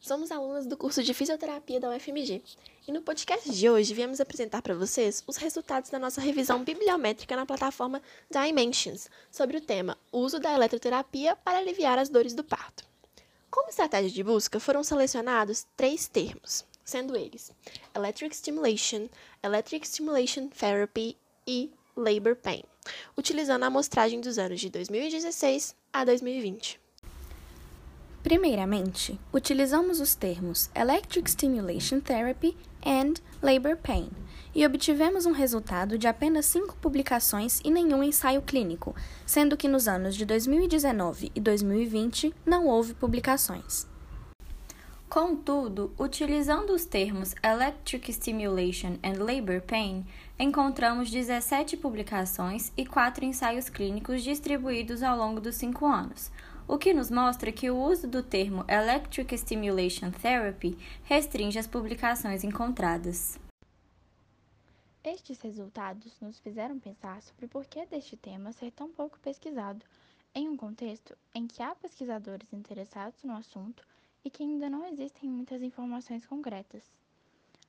somos alunas do curso de Fisioterapia da UFMG e no podcast de hoje viemos apresentar para vocês os resultados da nossa revisão bibliométrica na plataforma Dimensions sobre o tema Uso da eletroterapia para aliviar as dores do parto. Como estratégia de busca, foram selecionados três termos, sendo eles Electric Stimulation, Electric Stimulation Therapy e Labor Pain, utilizando a amostragem dos anos de 2016 a 2020. Primeiramente, utilizamos os termos Electric Stimulation Therapy and Labor Pain e obtivemos um resultado de apenas cinco publicações e nenhum ensaio clínico, sendo que nos anos de 2019 e 2020 não houve publicações. Contudo, utilizando os termos Electric Stimulation and Labor Pain, encontramos 17 publicações e 4 ensaios clínicos distribuídos ao longo dos cinco anos, o que nos mostra que o uso do termo Electric Stimulation Therapy restringe as publicações encontradas. Estes resultados nos fizeram pensar sobre por que deste tema ser tão pouco pesquisado, em um contexto em que há pesquisadores interessados no assunto e que ainda não existem muitas informações concretas.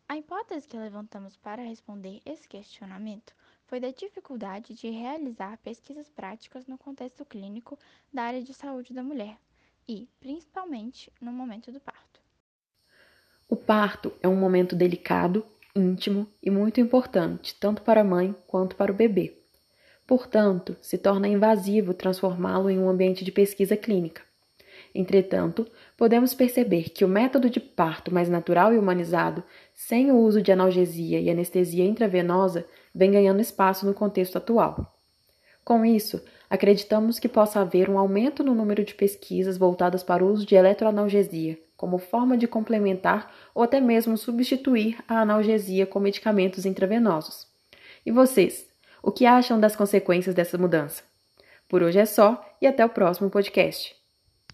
A hipótese que levantamos para responder esse questionamento foi da dificuldade de realizar pesquisas práticas no contexto clínico da área de saúde da mulher e, principalmente, no momento do parto. O parto é um momento delicado, íntimo e muito importante, tanto para a mãe quanto para o bebê. Portanto, se torna invasivo transformá-lo em um ambiente de pesquisa clínica. Entretanto, podemos perceber que o método de parto mais natural e humanizado, sem o uso de analgesia e anestesia intravenosa, vem ganhando espaço no contexto atual. Com isso, acreditamos que possa haver um aumento no número de pesquisas voltadas para o uso de eletroanalgesia, como forma de complementar ou até mesmo substituir a analgesia com medicamentos intravenosos. E vocês, o que acham das consequências dessa mudança? Por hoje é só e até o próximo podcast.